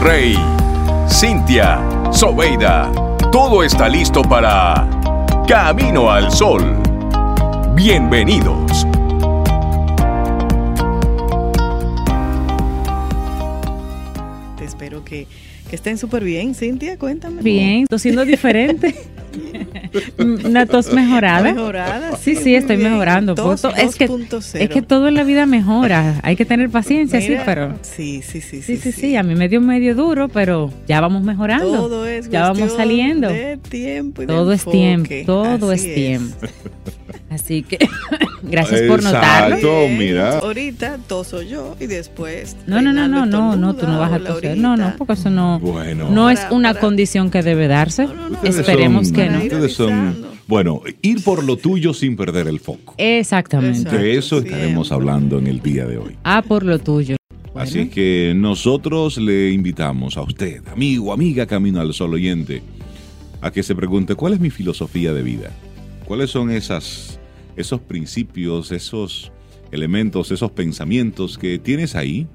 Rey, Cintia, Sobeida, todo está listo para Camino al Sol. Bienvenidos. Te espero que, que estén súper bien, Cintia, cuéntame. Bien, estoy siendo diferente. Una tos mejorada. Mejorada. Sí, sí, estoy bien. mejorando. Tos es, que, 2.0. es que todo en la vida mejora. Hay que tener paciencia, sí, pero. Sí, sí, sí. Sí, sí, sí. A mí me dio medio duro, pero ya vamos mejorando. Todo es ya vamos saliendo. De tiempo y de Todo es tiempo. Todo Así es tiempo. Así que gracias por Exacto. notarlo. Todo, mira. Ahorita toso yo y después. No, no, no, no, no, no, tú no vas a toser. No, no, porque eso no, Bueno. no es Para- una para- condición que debe darse. Ustedes Esperemos son- que no. Ustedes son, bueno, ir por lo tuyo sin perder el foco. Exactamente. Exacto. De eso estaremos siempre. hablando en el día de hoy. Ah, por lo tuyo. Así es que nosotros le invitamos a usted, amigo, amiga Camino al Sol oyente, a que se pregunte cuál es mi filosofía de vida. ¿Cuáles son esas, esos principios, esos elementos, esos pensamientos que tienes ahí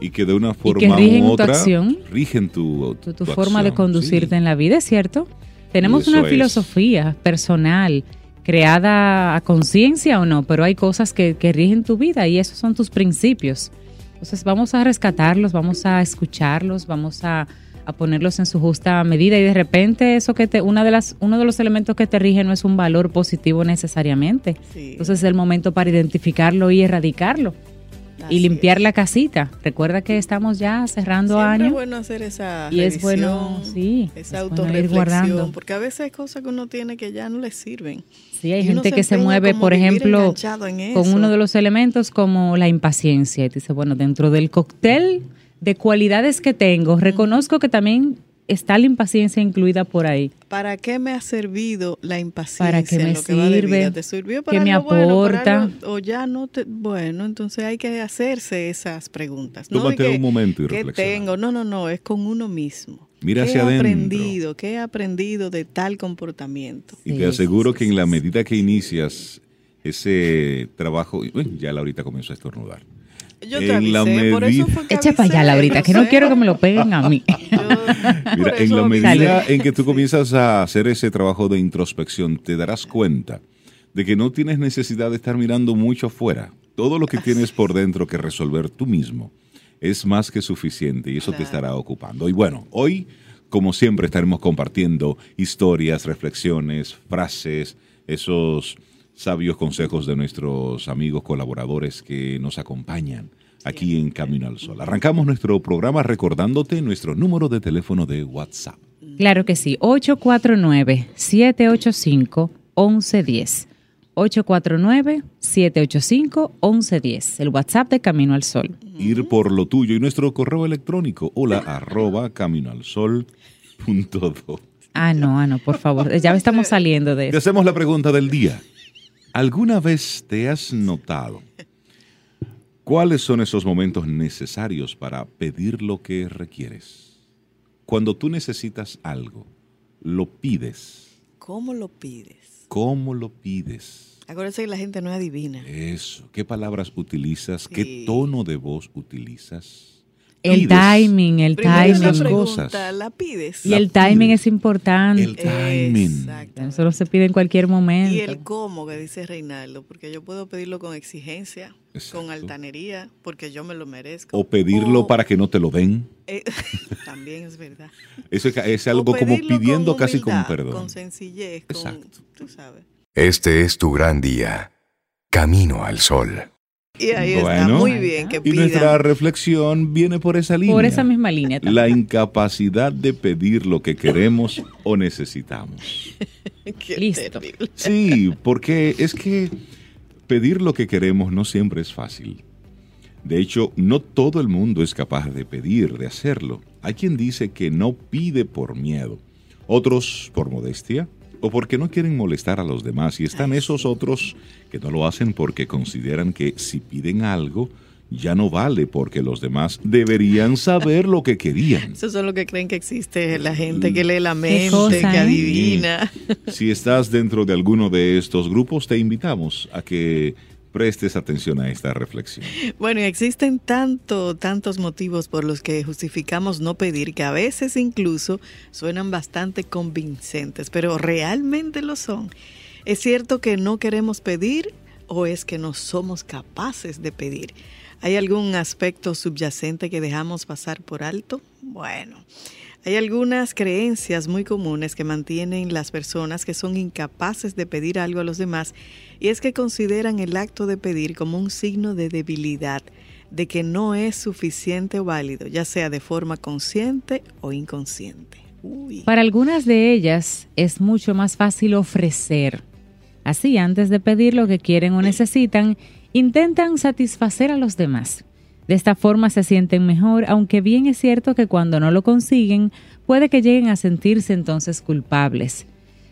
y que de una forma rigen u tu otra acción. rigen tu, tu, tu tu forma de conducirte sí. en la vida, ¿es cierto? Tenemos una es. filosofía personal creada a conciencia o no, pero hay cosas que, que rigen tu vida y esos son tus principios. Entonces vamos a rescatarlos, vamos a escucharlos, vamos a, a ponerlos en su justa medida y de repente eso que te, una de las, uno de los elementos que te rige no es un valor positivo necesariamente. Sí. Entonces es el momento para identificarlo y erradicarlo y limpiar es. la casita. Recuerda que estamos ya cerrando Siempre año. es bueno hacer esa Y es bueno, sí, esa es bueno porque a veces hay cosas que uno tiene que ya no le sirven. Sí, hay Y gente que se mueve, por ejemplo, en con uno de los elementos como la impaciencia. Y dice, bueno, dentro del cóctel de cualidades que tengo, reconozco que también está la impaciencia incluida por ahí. ¿Para qué me ha servido la impaciencia? ¿Para qué me lo que sirve? vida? ¿Te sirvió ¿Qué para me algo bueno, para aporta? algo- o ya no te, bueno, entonces hay que hacerse esas preguntas. No Tómate que, un momento y ¿Qué reflexiona. tengo? No, no, no, es con uno mismo. Mira ¿Qué hacia he adentro. aprendido? ¿Qué he aprendido de tal comportamiento? Y Sí, te aseguro sí, que en la medida que inicias ese trabajo, uy, ya Laurita comenzó a estornudar. Yo te En la avisé, por eso medida- fue que Echa para allá, Laurita, que no quiero que me lo peguen a mí. Yo- Mira, en la medida en que tú comienzas a hacer ese trabajo de introspección, te darás cuenta de que no tienes necesidad de estar mirando mucho afuera. Todo lo que tienes por dentro que resolver tú mismo es más que suficiente y eso te estará ocupando. Y bueno, hoy, como siempre, estaremos compartiendo historias, reflexiones, frases, esos sabios consejos de nuestros amigos colaboradores que nos acompañan aquí en Camino al Sol. Arrancamos nuestro programa recordándote nuestro número de teléfono de WhatsApp. Claro que sí, 849-785-1110. 849-785-1110, el WhatsApp de Camino al Sol. Ir por lo tuyo y nuestro correo electrónico hola arroba caminoalsol.do. Ah, no, ah, no, por favor, ya estamos saliendo de Te eso. hacemos la pregunta del día. ¿Alguna vez te has notado cuáles son esos momentos necesarios para pedir lo que requieres? Cuando tú necesitas algo, lo pides. ¿Cómo lo pides? ¿Cómo lo pides? Acuérdense que la gente no es adivina. Eso. ¿Ququé palabras utilizas? ¿Qué tono de voz utilizas? El timing, el Primero la timing. pregunta, cosas. ¿la pides? Y el La timing pides. es importante. El timing. Exacto. Eso no se pide en cualquier momento. Y el cómo que dice Reinaldo, porque yo puedo pedirlo con exigencia, Exacto. con altanería, porque yo me lo merezco. O pedirlo O- para que no te lo den. Eh, también es verdad. Eso es, es algo como pidiendo con casi con humildad, perdón. Con sencillez, con, Exacto. tú sabes. Este es tu gran día. Camino al sol. Y ahí está muy bien que Y pidan. nuestra reflexión viene por esa línea. Por esa misma línea. también. La incapacidad de pedir lo que queremos o necesitamos. Qué Listo. terrible. Sí, porque es que pedir lo que queremos no siempre es fácil. De hecho, no todo el mundo es capaz de pedir, de hacerlo. Hay quien dice que no pide por miedo, otros por modestia o porque no quieren molestar a los demás. Y están Ay, esos sí. otros que no lo hacen porque consideran que si piden algo, ya no vale porque los demás deberían saber lo que querían. Eso es lo que creen que existe la gente que lee la mente, cosa, que ¿eh? adivina. Si estás dentro de alguno de estos grupos, te invitamos a que prestes atención a esta reflexión. Bueno, y existen tanto, tantos motivos por los que justificamos no pedir que a veces incluso suenan bastante convincentes, pero realmente lo son. ¿Es cierto que no queremos pedir o es que no somos capaces de pedir? ¿Hay algún aspecto subyacente que dejamos pasar por alto? Bueno, hay algunas creencias muy comunes que mantienen las personas que son incapaces de pedir algo a los demás y es que consideran el acto de pedir como un signo de debilidad, de que no es suficiente o válido, ya sea de forma consciente o inconsciente. Para algunas de ellas es mucho más fácil ofrecer. Así, antes de pedir lo que quieren o necesitan, intentan satisfacer a los demás. De esta forma se sienten mejor, aunque bien es cierto que cuando no lo consiguen, puede que lleguen a sentirse entonces culpables.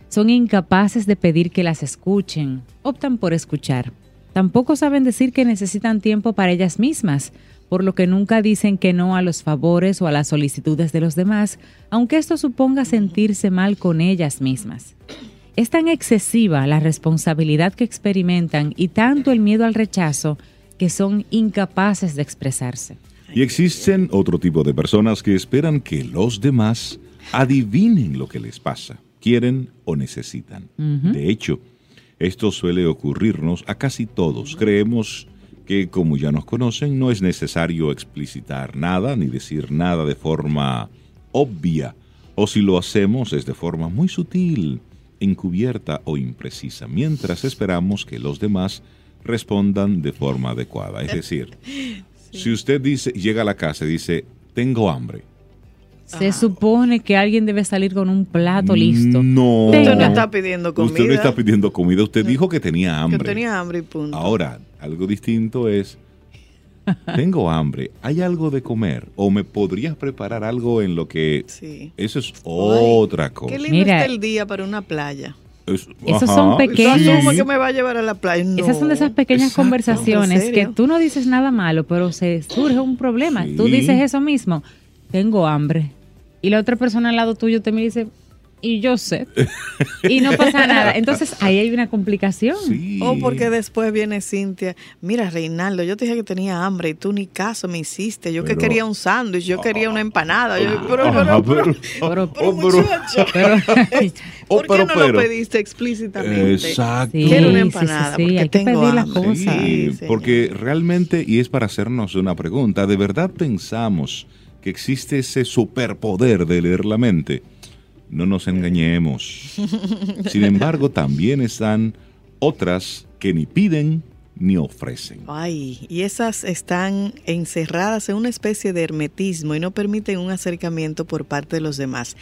Son incapaces de pedir que las escuchen, optan por escuchar. Tampoco saben decir que necesitan tiempo para ellas mismas, por lo que nunca dicen que no a los favores o a las solicitudes de los demás, aunque esto suponga sentirse mal con ellas mismas. Es tan excesiva la responsabilidad que experimentan y tanto el miedo al rechazo que son incapaces de expresarse. Y existen otro tipo de personas que esperan que los demás adivinen lo que les pasa, quieren o necesitan. De hecho, esto suele ocurrirnos a casi todos. Creemos que como ya nos conocen, no es necesario explicitar nada ni decir nada de forma obvia, o si lo hacemos es de forma muy sutil, encubierta o imprecisa, mientras esperamos que los demás respondan de forma adecuada. Es decir, si usted dice, llega a la casa y dice, tengo hambre. Se supone que alguien debe salir con un plato listo. No. Usted no está pidiendo comida. Usted no está pidiendo comida. Usted dijo que tenía hambre. Que tenía hambre y punto. Ahora, algo distinto es, tengo hambre, ¿hay algo de comer? ¿O me podrías preparar algo en lo que... Sí. Eso es otra cosa. Qué lindo Mira. está el día para una playa. Es- Esos ajá, son pequeños. Yo asumo sí. que me va a llevar a la playa. No. Esas son de esas pequeñas Exacto. conversaciones ¿En que tú no dices nada malo, pero se surge un problema. Sí. Tú dices eso mismo, tengo hambre. Y la otra persona al lado tuyo te me dice, y yo sé. y no pasa nada. Entonces ahí hay una complicación. Sí. O porque después viene Cintia, mira Reinaldo, yo te dije que tenía hambre y tú ni caso me hiciste, yo que quería un sándwich, yo quería una empanada, yo- pero, Ajá, pero, pero, pero- Pero- pero, oh, pero- muchacho, Pero, Oh, ¿por qué no pero- lo pediste explícitamente? Exacto. Sí, Quiero una empanada sí, sí, porque hay que tengo pedir las hambre. cosas. Sí, Sí, señor. porque realmente, y es para hacernos una pregunta, ¿de verdad pensamos que existe ese superpoder de leer la mente? No nos engañemos. Sin embargo, también están otras que ni piden ni ofrecen. Ay, y esas están encerradas en una especie de hermetismo y no permiten un acercamiento por parte de los demás.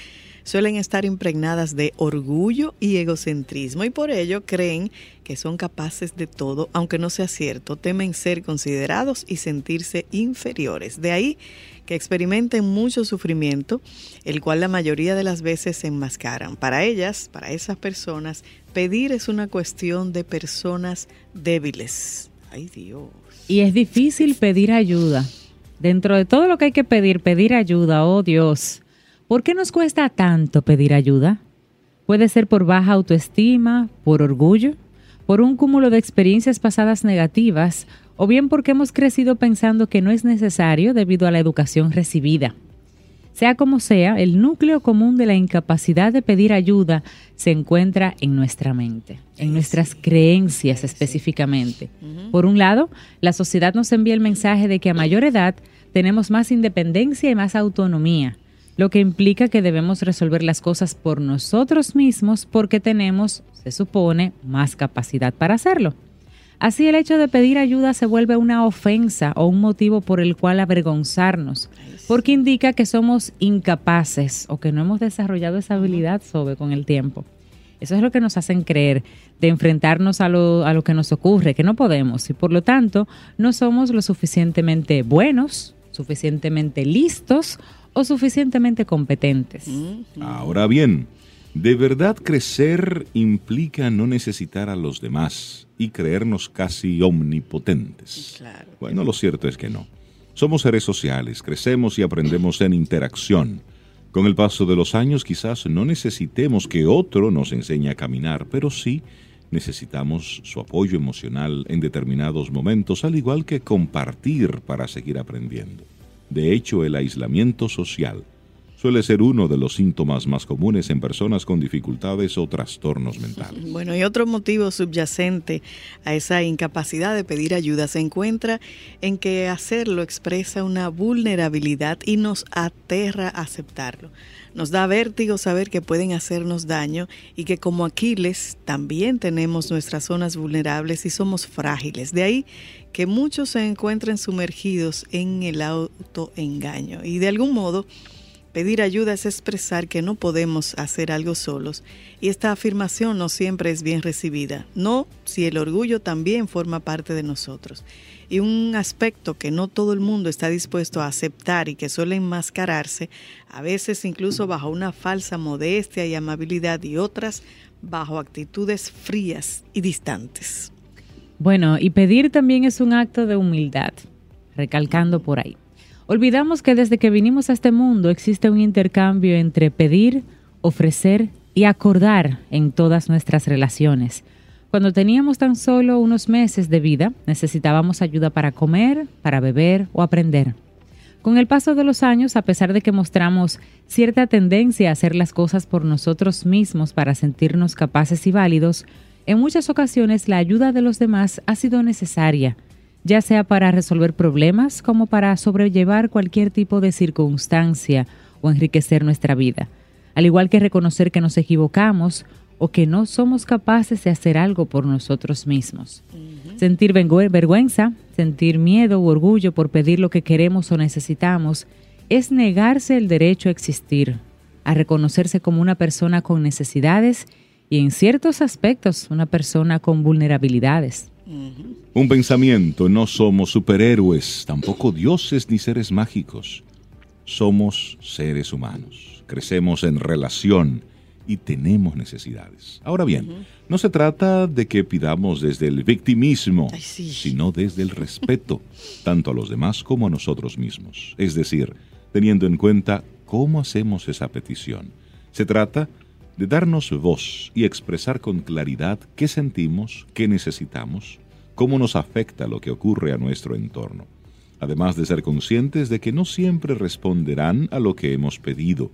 Suelen estar impregnadas de orgullo y egocentrismo y por ello creen que son capaces de todo, aunque no sea cierto, temen ser considerados y sentirse inferiores. De ahí que experimenten mucho sufrimiento, el cual la mayoría de las veces se enmascaran. Para ellas, para esas personas, pedir es una cuestión de personas débiles. Ay Dios. y es difícil pedir ayuda. Dentro de todo lo que hay que pedir, pedir ayuda, oh Dios. ¿Por qué nos cuesta tanto pedir ayuda? Puede ser por baja autoestima, por orgullo, por un cúmulo de experiencias pasadas negativas o bien porque hemos crecido pensando que no es necesario debido a la educación recibida. Sea como sea, el núcleo común de la incapacidad de pedir ayuda se encuentra en nuestra mente, en nuestras creencias específicamente. Por un lado, la sociedad nos envía el mensaje de que a mayor edad tenemos más independencia y más autonomía, lo que implica que debemos resolver las cosas por nosotros mismos porque tenemos, se supone, más capacidad para hacerlo. Así el hecho de pedir ayuda se vuelve una ofensa o un motivo por el cual avergonzarnos, porque indica que somos incapaces o que no hemos desarrollado esa habilidad sobre con el tiempo. Eso es lo que nos hacen creer de enfrentarnos a lo, a lo que nos ocurre, que no podemos y por lo tanto no somos lo suficientemente buenos, suficientemente listos o suficientemente competentes. Ahora bien, ¿de verdad crecer implica no necesitar a los demás y creernos casi omnipotentes? Claro. Bueno, lo cierto es que no. Somos seres sociales, crecemos y aprendemos en interacción. Con el paso de los años quizás no necesitemos que otro nos enseñe a caminar, pero sí Necesitamos su apoyo emocional en determinados momentos, al igual que compartir para seguir aprendiendo. De hecho, el aislamiento social suele ser uno de los síntomas más comunes en personas con dificultades o trastornos mentales. Bueno, y otro motivo subyacente a esa incapacidad de pedir ayuda se encuentra en que hacerlo expresa una vulnerabilidad y nos aterra aceptarlo. Nos da vértigo saber que pueden hacernos daño y que como Aquiles también tenemos nuestras zonas vulnerables y somos frágiles. De ahí que muchos se encuentren sumergidos en el autoengaño y de algún modo Pedir ayuda es expresar que no podemos hacer algo solos y esta afirmación no siempre es bien recibida, no si el orgullo también forma parte de nosotros. Y un aspecto que no todo el mundo está dispuesto a aceptar y que suele enmascararse, a veces incluso bajo una falsa modestia y amabilidad y otras bajo actitudes frías y distantes. Bueno, y pedir también es un acto de humildad, recalcando por ahí. Olvidamos que desde que vinimos a este mundo existe un intercambio entre pedir, ofrecer y acordar en todas nuestras relaciones. Cuando teníamos tan solo unos meses de vida, necesitábamos ayuda para comer, para beber o aprender. Con el paso de los años, a pesar de que mostramos cierta tendencia a hacer las cosas por nosotros mismos para sentirnos capaces y válidos, en muchas ocasiones la ayuda de los demás ha sido necesaria ya sea para resolver problemas como para sobrellevar cualquier tipo de circunstancia o enriquecer nuestra vida, al igual que reconocer que nos equivocamos o que no somos capaces de hacer algo por nosotros mismos. Sentir vergüenza, sentir miedo u orgullo por pedir lo que queremos o necesitamos, es negarse el derecho a existir, a reconocerse como una persona con necesidades y en ciertos aspectos una persona con vulnerabilidades. Un pensamiento, no somos superhéroes, tampoco dioses ni seres mágicos. Somos seres humanos, crecemos en relación y tenemos necesidades. Ahora bien, no se trata de que pidamos desde el victimismo, sino desde el respeto, tanto a los demás como a nosotros mismos. Es decir, teniendo en cuenta cómo hacemos esa petición. Se trata de darnos voz y expresar con claridad qué sentimos, qué necesitamos, cómo nos afecta lo que ocurre a nuestro entorno, además de ser conscientes de que no siempre responderán a lo que hemos pedido,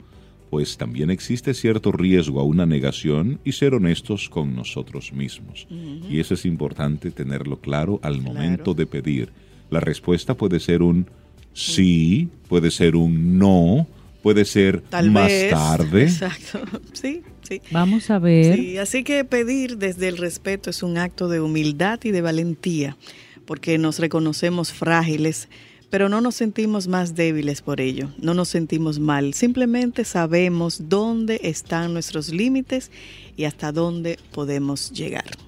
pues también existe cierto riesgo a una negación y ser honestos con nosotros mismos. Y eso es importante tenerlo claro al momento de pedir. La respuesta puede ser un sí, puede ser un no, puede ser más tarde. Exacto, sí. Vamos a ver. Sí, así que pedir desde el respeto es un acto de humildad y de valentía, porque nos reconocemos frágiles, pero no nos sentimos más débiles por ello, no nos sentimos mal, simplemente sabemos dónde están nuestros límites y hasta dónde podemos llegar.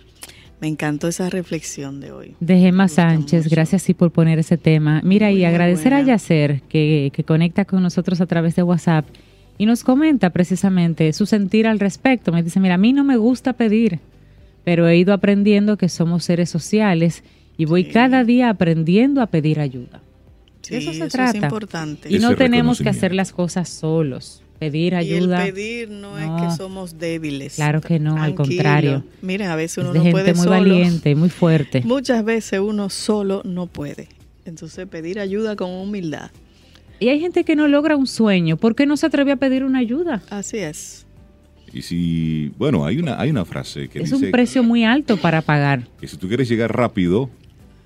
Me encantó esa reflexión de hoy. De Gemma Sánchez, gracias sí por poner ese tema. Mira, y agradecer a Yacer que, que conecta con nosotros a través de WhatsApp y nos comenta precisamente su sentir al respecto. Me dice, mira, a mí no me gusta pedir, pero he ido aprendiendo que somos seres sociales y voy cada día aprendiendo a pedir ayuda. eso se trata. Es importante. Y no tenemos que hacer las cosas solos. Pedir ayuda. Y el pedir no, es que somos débiles. Claro que no, al contrario. Miren, a veces uno es de no gente muy valiente, muy fuerte. Muchas veces uno solo no puede. Entonces pedir ayuda con humildad. Y hay gente que no logra un sueño. ¿Por qué no se atreve a pedir una ayuda? Así es. Y si, bueno, hay una, hay una frase que es dice... Es un precio muy alto para pagar. Que si tú quieres llegar rápido,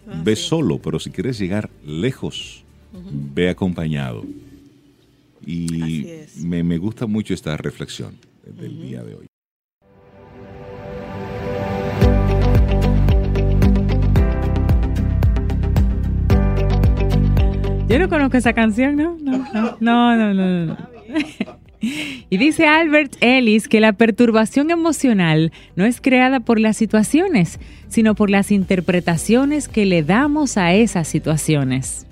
ah, ve solo, pero si quieres llegar lejos, ve acompañado. Y me, me, gusta mucho esta reflexión del día de hoy. Yo no conozco esa canción, ¿no? No, no, no, no. no, Y dice Albert Ellis que la perturbación emocional no es creada por las situaciones, sino por las interpretaciones que le damos a esas situaciones.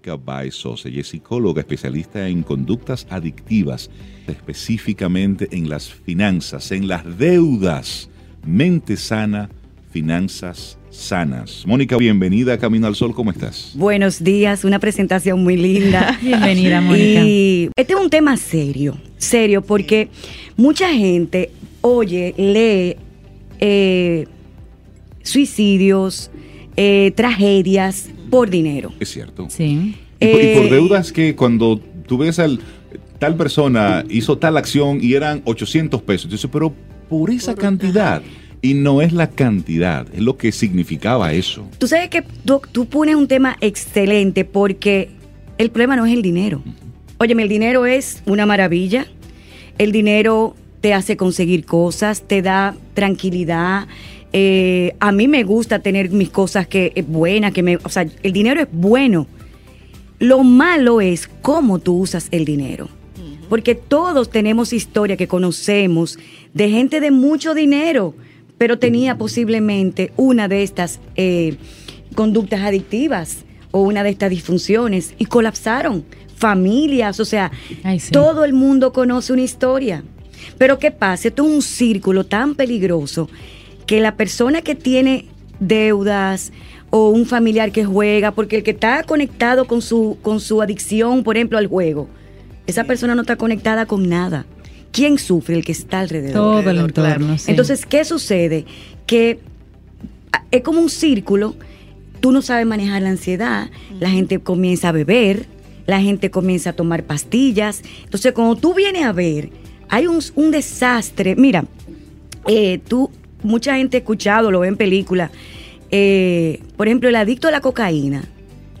Mónica Baezos, ella es psicóloga especialista en conductas adictivas, específicamente en las finanzas, en las deudas. Mente sana finanzas sanas. Mónica, bienvenida a Camino al Sol, ¿cómo estás? Buenos días, una presentación muy linda. bienvenida, Mónica. Y este es un tema serio. serio, porque mucha gente oye, lee eh, suicidios, eh, tragedias por dinero. Es cierto. Sí. Y, por, y por Eh, deudas que cuando tú ves al tal persona hizo tal acción y eran 800 pesos, entonces, pero por esa cantidad. Y no es la cantidad, es lo que significaba eso. Tú sabes que tú, tú pones un tema excelente porque el problema no es el dinero. Óyeme, el dinero es una maravilla. El dinero te hace conseguir cosas, te da tranquilidad. Eh, a mí me gusta tener mis cosas que es buena, que me, o sea, el dinero es bueno. Lo malo es cómo tú usas el dinero. Porque todos tenemos historia que conocemos de gente de mucho dinero, pero tenía posiblemente una de estas eh, conductas adictivas o una de estas disfunciones y colapsaron familias, o sea, Ay, sí. todo el mundo conoce una historia. Pero ¿qué pasa? Esto es un círculo tan peligroso que la persona que tiene deudas o un familiar que juega, porque el que está conectado con su, con su adicción, por ejemplo, al juego, esa persona no está conectada con nada. ¿Quién sufre? El que está alrededor. Todo el claro. entorno. sí. Entonces, ¿qué sucede? Que es como un círculo, tú no sabes manejar la ansiedad, la gente comienza a beber, la gente comienza a tomar pastillas. Entonces, cuando tú vienes a ver, hay un, un desastre. Mira, eh, tú, mucha gente ha escuchado, lo ve en películas. eh, por ejemplo, el adicto a la cocaína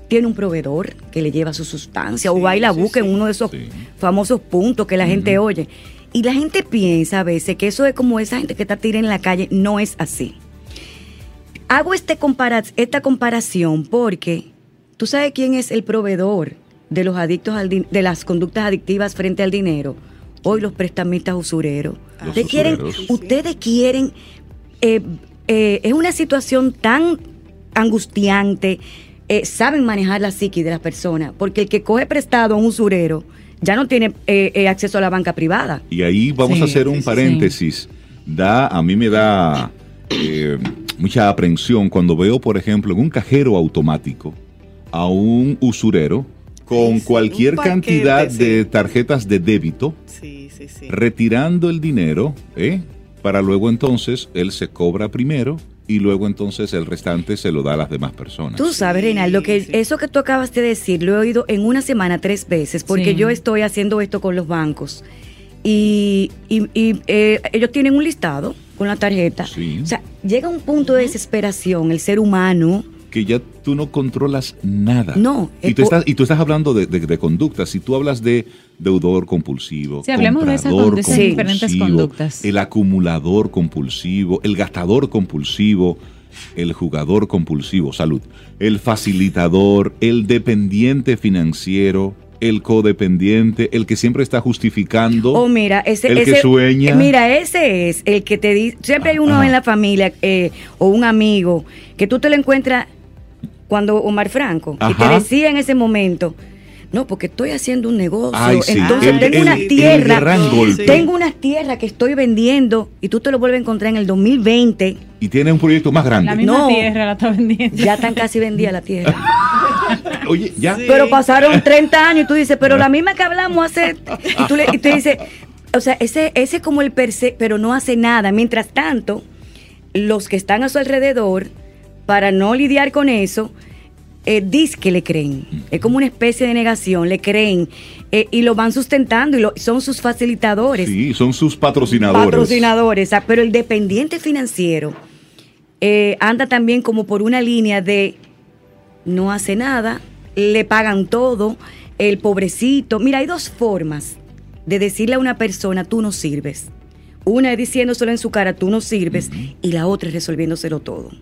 tiene un proveedor que le lleva su sustancia o va y la sí, busca sí. en uno de esos famosos puntos que la gente oye. Y la gente piensa a veces que eso es como esa gente que está tirada en la calle. No es así. Hago este compara- esta comparación porque tú sabes quién es el proveedor de los adictos al de las conductas adictivas frente al dinero. Hoy los prestamistas usureros. Los ustedes quieren, ustedes quieren eh, eh, es una situación tan angustiante. eh, saben manejar la psiqui de las personas, porque el que coge prestado a un usurero ya no tiene eh, eh, acceso a la banca privada. Y ahí vamos Sí, a hacer un sí, sí. paréntesis. Da, a mí me da eh, mucha aprensión cuando veo, por ejemplo, en un cajero automático a un usurero con cualquier cantidad sí. de tarjetas de débito, Sí, sí, sí. retirando el dinero, ¿eh? para luego entonces él se cobra primero y luego entonces el restante se lo da a las demás personas. Tú sabes, Reinaldo, que sí. eso que tú acabas de decir lo he oído en una semana tres veces, porque Sí. yo estoy haciendo esto con los bancos. Y, y- y, eh, ellos tienen un listado con la tarjeta. Sí. O sea, llega un punto de desesperación el ser humano. Que ya tú no controlas nada. No, Y es tú, estás, y tú estás hablando de, de, de conductas. Si tú hablas de deudor compulsivo, Sí, hablemos de esas comprador con- de esas diferentes compulsivo, conductas. el acumulador compulsivo, el gastador compulsivo, el jugador compulsivo, salud, el facilitador, el dependiente financiero, el codependiente, el que siempre está justificando. Oh, mira, ese, El que ese- sueña. Mira, ese es el que te dice. Siempre hay uno Ajá. en la familia eh, o un amigo que tú te lo encuentras cuando Omar Franco y te decía en ese momento. No, porque estoy haciendo un negocio. Ay, sí, Entonces el- tengo el- unas el tierras. gran golpe. Tengo unas tierras que estoy vendiendo y tú te lo vuelves a encontrar en el 2020. y tiene un proyecto más grande. La misma No. tierra la está vendiendo. Ya están casi vendidas la tierra. Oye, ya. Sí. Pero pasaron 30 años y tú dices, pero la misma que hablamos hace. Y tú, le, y tú dices, o sea, ese, ese es como el per se, pero no hace nada. Mientras tanto, los que están a su alrededor, para no lidiar con eso, eh, dis que le creen. Es como una especie de negación, le creen eh, y lo van sustentando y lo, son sus facilitadores Sí, son sus patrocinadores. patrocinadores, ah, pero el dependiente financiero eh, anda también como por una línea de no hace nada, le pagan todo, el pobrecito. Mira, hay dos formas de decirle a una persona, tú no sirves. Una es diciéndoselo en su cara, tú no sirves, y la otra es resolviéndoselo todo.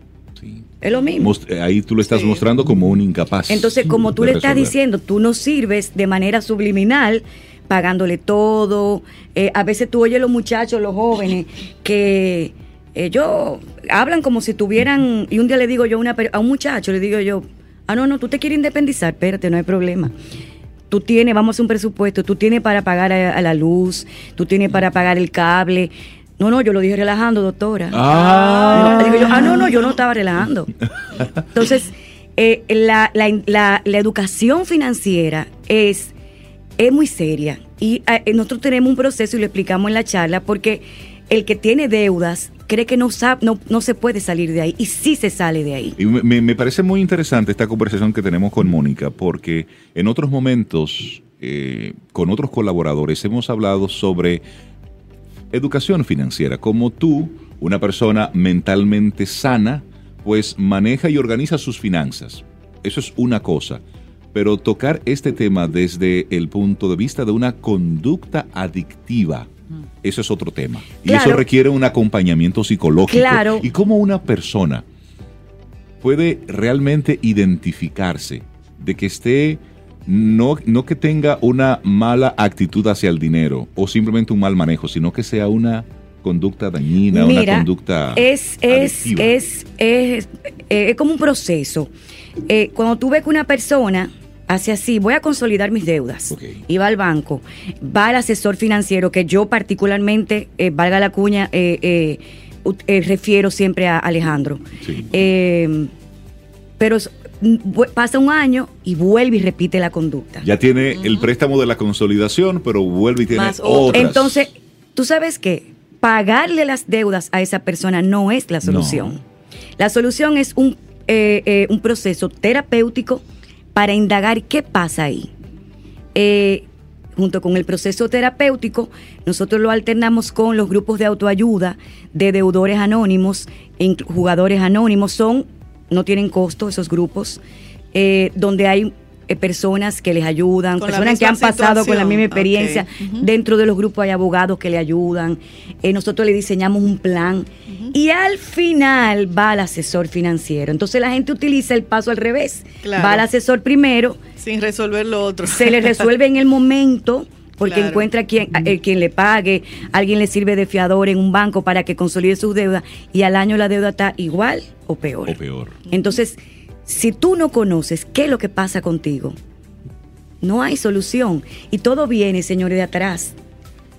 Es lo mismo. Most- eh, Ahí tú lo estás Sí. mostrando como un incapaz. Entonces, como tú le estás diciendo, tú no sirves de manera subliminal, pagándole todo. Eh, a veces tú oyes los muchachos, los jóvenes, que ellos hablan como si tuvieran, y un día le digo yo a, una, a un muchacho, le digo yo, ah, no, no, tú te quieres independizar, espérate, no hay problema. Tú tienes, vamos a hacer un presupuesto, tú tienes para pagar a, a la luz, tú tienes para pagar el cable. No, no, yo lo dije relajando, doctora. Ah. No, digo yo, ah, no, no, yo no estaba relajando. Entonces, eh, la, la- la- la educación financiera es es muy seria. Y eh, nosotros tenemos un proceso y lo explicamos en la charla porque el que tiene deudas cree que no, sabe, no, no se puede salir de ahí y sí se sale de ahí. Y me, me parece muy interesante esta conversación que tenemos con Mónica porque en otros momentos eh, con otros colaboradores hemos hablado sobre educación financiera, como tú, una persona mentalmente sana, pues maneja y organiza sus finanzas. Eso es una cosa. Pero tocar este tema desde el punto de vista de una conducta adictiva, eso es otro tema. Y eso requiere un acompañamiento psicológico. Claro. Y cómo una persona puede realmente identificarse de que esté, no, no que tenga una mala actitud hacia el dinero o simplemente un mal manejo, sino que sea una conducta dañina, una conducta es, es, es, es, es, como un proceso. Eh, cuando tú ves que una persona hace así, voy a consolidar mis deudas. Y va al banco, va al asesor financiero, que yo particularmente, eh, valga la cuña, eh, eh, refiero siempre a Alejandro. pero pasa un año y vuelve y repite la conducta. Ya tiene el préstamo de la consolidación, pero vuelve y tiene otras. Entonces, tú sabes que pagarle las deudas a esa persona no es la solución. La solución es un, un proceso terapéutico para indagar qué pasa ahí. Eh, junto con el proceso terapéutico, nosotros lo alternamos con los grupos de autoayuda de deudores anónimos, jugadores anónimos. Son, no tienen costo esos grupos, eh, donde hay eh, personas que les ayudan, personas que han pasado con la misma experiencia. Dentro de los grupos hay abogados que le ayudan. Eh, nosotros le diseñamos un plan y al final va al asesor financiero. Entonces la gente utiliza el paso al revés. Va al asesor primero. Sin resolver lo otro. Se le resuelve en el momento porque encuentra quien, eh, quien le pague, alguien le sirve de fiador en un banco para que consolide sus deudas y al año la deuda está igual o peor. O peor. Entonces, si tú no conoces qué es lo que pasa contigo, no hay solución. Y todo viene, señores, de atrás.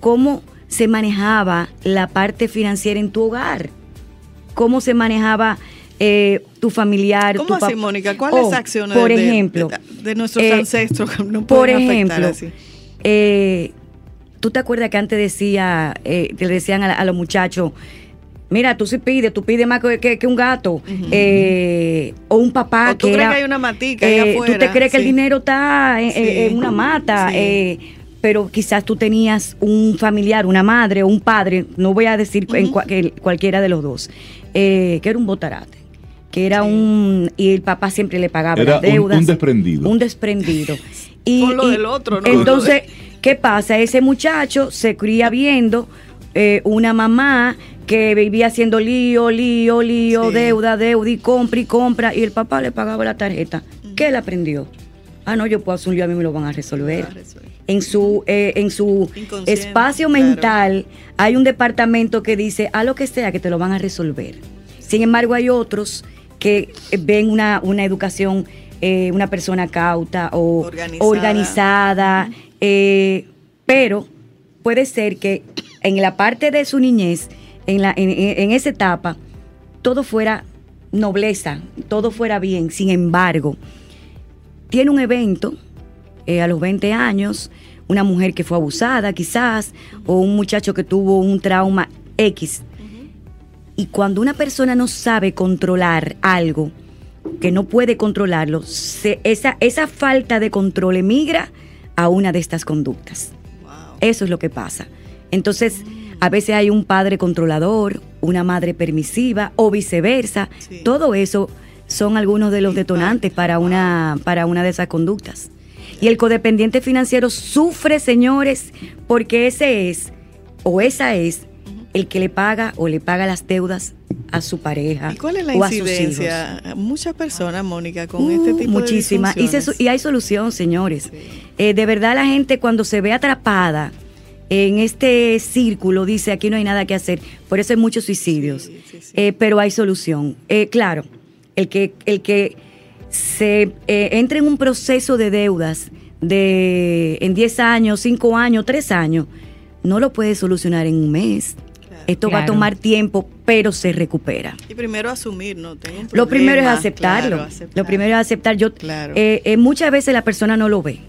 ¿Cómo se manejaba la parte financiera en tu hogar? ¿Cómo se manejaba eh, tu familiar? ¿Cómo tu así, Mónica? ¿Cuáles oh, acciones por ejemplo, de, nuestros eh, ancestros no Por ejemplo, así? Eh, ¿tú te acuerdas que antes decía, le decían a los muchachos, Mira, tú sí pides, tú pides más que, un gato. Eh, o un papá o tú que. crees que hay una matica eh, Tú te crees que el dinero está en, una mata. Eh, pero quizás tú tenías un familiar, una madre o un padre, no voy a decir en cualquiera de los dos, que era un botarate que era un y el papá siempre le pagaba las deudas. Un, desprendido. Un desprendido. Y, Con lo del otro, ¿no? Entonces, ¿qué pasa? Ese muchacho se cría viendo una mamá que vivía haciendo lío, lío, lío, deuda, deuda y compra y compra y el papá le pagaba la tarjeta. ¿Qué él aprendió? Ah, no, yo puedo hacer un lío, a mí me lo van a resolver. En su, eh, en su espacio mental hay un departamento que dice, a lo que sea, que te lo van a resolver. Sin embargo, hay otros que ven una, una educación, eh, una persona cauta o organizada, eh, pero puede ser que en la parte de su niñez en, la, en, esa etapa todo fuera nobleza, todo fuera bien. Sin embargo, tiene un evento eh, a los 20 años, una mujer que fue abusada quizás, o un muchacho que tuvo un trauma X. Y cuando una persona no sabe controlar algo, que no puede controlarlo, esa, esa falta de control emigra a una de estas conductas. Eso es lo que pasa. Entonces, a veces hay un padre controlador, una madre permisiva o viceversa. Todo eso son algunos de los detonantes para una, para una de esas conductas. Y el codependiente financiero sufre, señores, porque ese es o esa es el que le paga o le paga las deudas a su pareja. ¿Y cuál es la incidencia? Muchas personas, Mónica, con este tipo muchísimas. de Muchísimas. Y, hay solución, señores. Eh, de verdad la gente cuando se ve atrapada en este círculo dice aquí no hay nada que hacer, por eso hay muchos suicidios, eh, pero hay solución. Eh, claro, el que, el que se entre en un proceso de deudas de en 10 años, 5 años, 3 años, no lo puede solucionar en un mes. Esto va a tomar tiempo, pero se recupera. Y primero asumir, ¿no? lo primero es aceptarlo. Lo primero es aceptar. Yo, muchas veces la persona no lo ve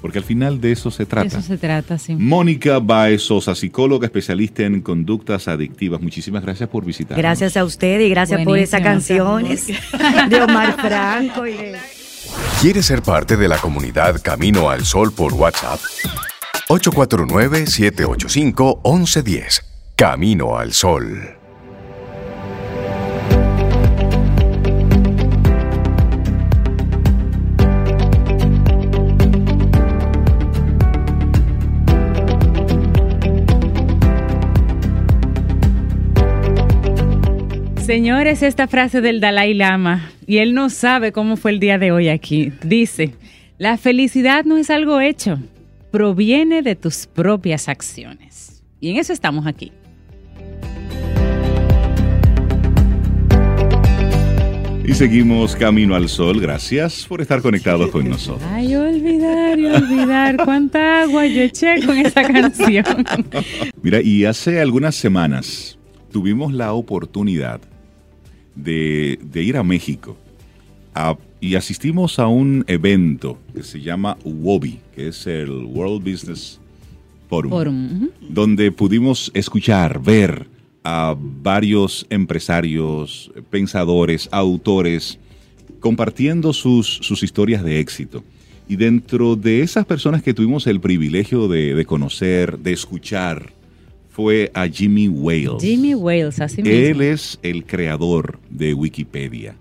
porque al final de eso se trata. Eso se trata, sí. Mónica Baez Sosa, psicóloga especialista en conductas adictivas. Muchísimas gracias por visitarnos. Gracias a usted y gracias por esas canciones de Omar Franco y de... ¿Quieres ser parte de la comunidad Camino al Sol por WhatsApp? 849-785-1110. Camino al Sol. Señores, esta frase del Dalai Lama, y él no sabe cómo fue el día de hoy aquí, dice, la felicidad no es algo hecho, proviene de tus propias acciones. Y en eso estamos aquí. Y seguimos Camino al Sol. Gracias por estar conectados con nosotros. Ay, olvidar y olvidar cuánta agua yo eché con esa canción. Mira, y hace algunas semanas tuvimos la oportunidad de, de ir a México a- y asistimos a un evento que se llama WOBI, que es el World Business Forum, donde pudimos escuchar, ver a varios empresarios, pensadores, autores, compartiendo sus, sus historias de éxito. Y dentro de esas personas que tuvimos el privilegio de, de conocer, de escuchar, fue a Jimmy Wales. Jimmy Wales, así Él mismo. es el creador de Wikipedia.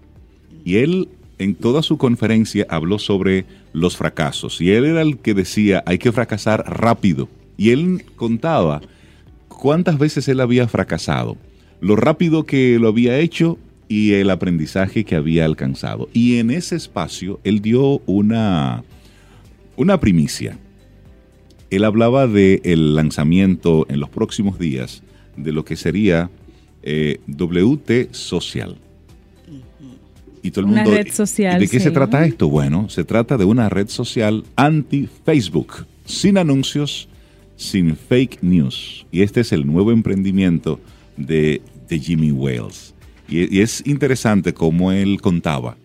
Y él en toda su conferencia habló sobre los fracasos. Y él era el que decía, hay que fracasar rápido. Y él contaba cuántas veces él había fracasado, lo rápido que lo había hecho y el aprendizaje que había alcanzado. Y en ese espacio él dio una, una primicia. Él hablaba del lanzamiento en los próximos días de lo que sería eh, WT Social. Y todo el Una mundo, red social, ¿y ¿De qué sí. se trata esto? Bueno, se trata de una red social anti-Facebook, sin anuncios, sin fake news. Y este es el nuevo emprendimiento de, de Jimmy Wales. Y, es interesante cómo él contaba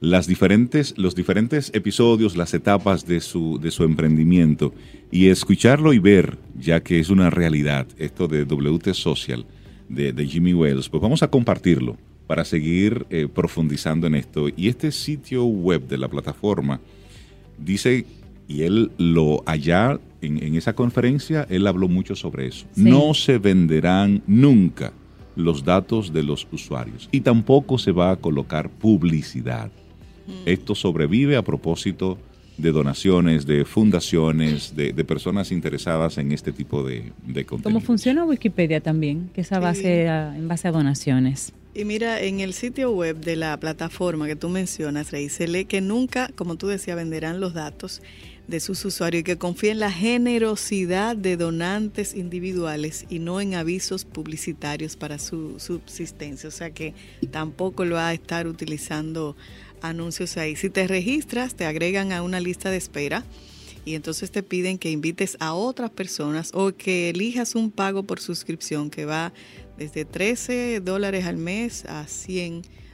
las diferentes, los diferentes episodios, las etapas de su, de su emprendimiento y escucharlo y ver, ya que es una realidad, esto de WT Social de, de Jimmy Wales, pues vamos a compartirlo para seguir eh, profundizando en esto. Y este sitio web de la plataforma dice, y él lo allá en, en esa conferencia, él habló mucho sobre eso. Sí. No se venderán nunca los datos de los usuarios y tampoco se va a colocar publicidad. Esto sobrevive a propósito de donaciones, de fundaciones, de, de personas interesadas en este tipo de, de contenido. funciona Wikipedia también, que es a Sí. base a- en base a donaciones. Y mira, en el sitio web de la plataforma que tú mencionas, Rey, se lee que nunca, como tú decías, venderán los datos de sus usuarios y que confía en la generosidad de donantes individuales y no en avisos publicitarios para su subsistencia. O sea que tampoco lo va a estar utilizando anuncios ahí. Si te registras, te agregan a una lista de espera y entonces te piden que invites a otras personas o que elijas un pago por suscripción que va desde 13 dólares al mes a 100 dólares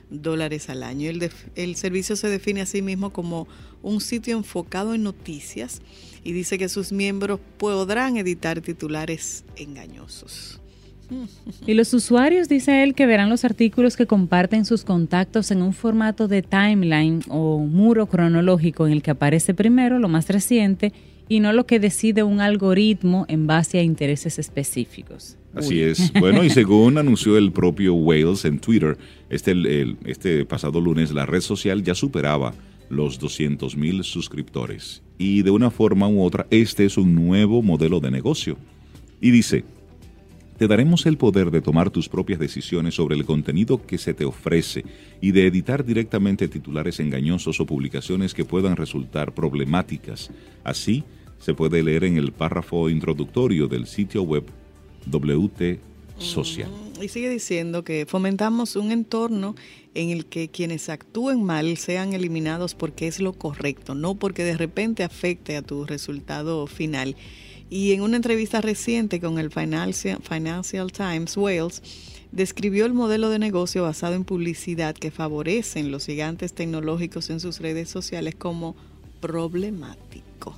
al año. El, el servicio se define a sí mismo como un sitio enfocado en noticias y dice que sus miembros podrán editar titulares engañosos. Y los usuarios, dice él, que verán los artículos que comparten sus contactos en un formato de timeline o muro cronológico en el que aparece primero lo más reciente y no lo que decide un algoritmo en base a intereses específicos. Así es. Bueno, y según anunció el propio Wales en Twitter, este, el- este pasado lunes, la red social ya superaba los 200 mil suscriptores. Y de una forma u otra, este es un nuevo modelo de negocio. Y dice, te daremos el poder de tomar tus propias decisiones sobre el contenido que se te ofrece y de editar directamente titulares engañosos o publicaciones que puedan resultar problemáticas. Así, se puede leer en el párrafo introductorio del sitio web WT Social. Y sigue diciendo que fomentamos un entorno en el que quienes actúen mal sean eliminados porque es lo correcto, no porque de repente afecte a tu resultado final. Y en una entrevista reciente con el Financial, Financial Times Wales, describió el modelo de negocio basado en publicidad que favorecen los gigantes tecnológicos en sus redes sociales como problemático.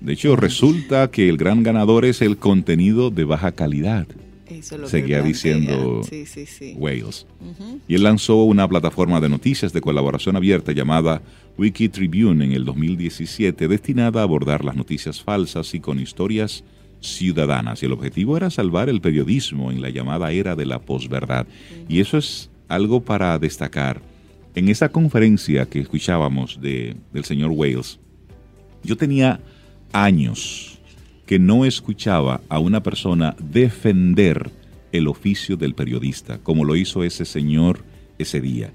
De hecho, resulta que el gran ganador es el contenido de baja calidad. Eso es lo Seguía que diciendo Sí, sí, sí. Wales. Y él lanzó una plataforma de noticias de colaboración abierta llamada Wiki Tribune en el 2017, destinada a abordar las noticias falsas y con historias ciudadanas. Y el objetivo era salvar el periodismo en la llamada era de la posverdad. Y eso es algo para destacar. En esa conferencia que escuchábamos de- del señor Wales, yo tenía años que no escuchaba a una persona defender el oficio del periodista, como lo hizo ese señor ese día.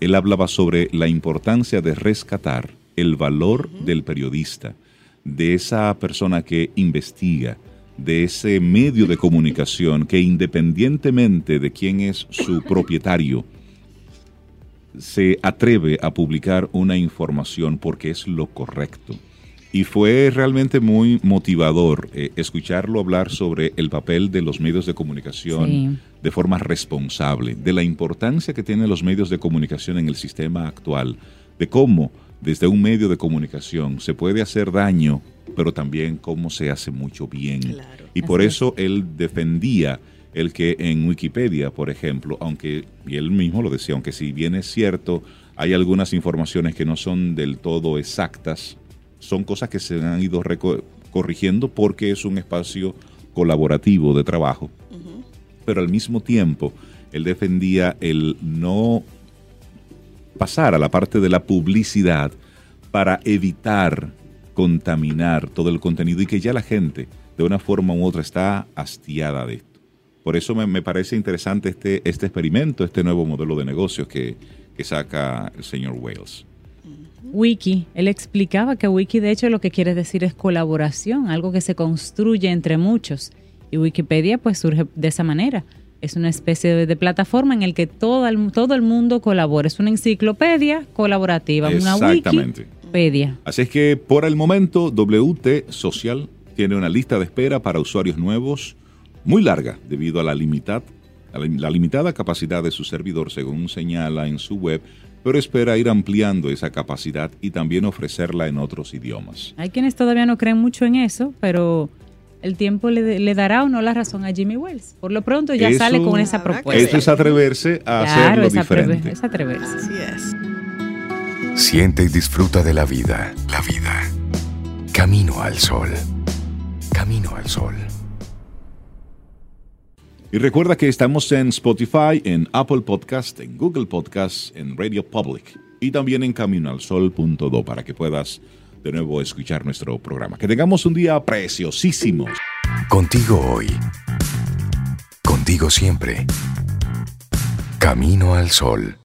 Él hablaba sobre la importancia de rescatar el valor del periodista, de esa persona que investiga, de ese medio de comunicación que independientemente de quién es su propietario, se atreve a publicar una información porque es lo correcto. Y fue realmente muy motivador eh, escucharlo hablar sobre el papel de los medios de comunicación Sí. de forma responsable, de la importancia que tienen los medios de comunicación en el sistema actual, de cómo desde un medio de comunicación se puede hacer daño, pero también cómo se hace mucho bien. Claro. Y por es. eso él defendía el que en Wikipedia, por ejemplo, aunque, y él mismo lo decía, aunque si bien es cierto, hay algunas informaciones que no son del todo exactas, son cosas que se han ido corrigiendo porque es un espacio colaborativo de trabajo. Pero al mismo tiempo, él defendía el no pasar a la parte de la publicidad para evitar contaminar todo el contenido y que ya la gente, de una forma u otra, está hastiada de esto. Por eso me, me parece interesante este, este experimento, este nuevo modelo de negocios que, que saca el señor Wales. Wiki, él explicaba que Wiki de hecho lo que quiere decir es colaboración, algo que se construye entre muchos. Y Wikipedia pues surge de esa manera. Es una especie de, de plataforma en el que todo el, todo el mundo colabora. Es una enciclopedia colaborativa, una. Wikipedia. Así es que por el momento WT Social tiene una lista de espera para usuarios nuevos muy larga debido a la, limitad- a la, la limitada capacidad de su servidor, según señala en su web, pero espera ir ampliando esa capacidad y también ofrecerla en otros idiomas. Hay quienes todavía no creen mucho en eso, pero el tiempo le, le dará o no la razón a Jimmy Wells. Por lo pronto ya Eso- sale con esa propuesta. Eso es atreverse a Claro, hacerlo es, diferente. es atreverse. Así es. Siente y disfruta de la vida. La vida. Camino al sol. Camino al sol. Y recuerda que estamos en Spotify, en Apple Podcast, en Google Podcast, en Radio Public y también en caminoalsol.do para que puedas de nuevo escuchar nuestro programa. Que tengamos un día preciosísimo. Contigo hoy. Contigo siempre. Camino al sol.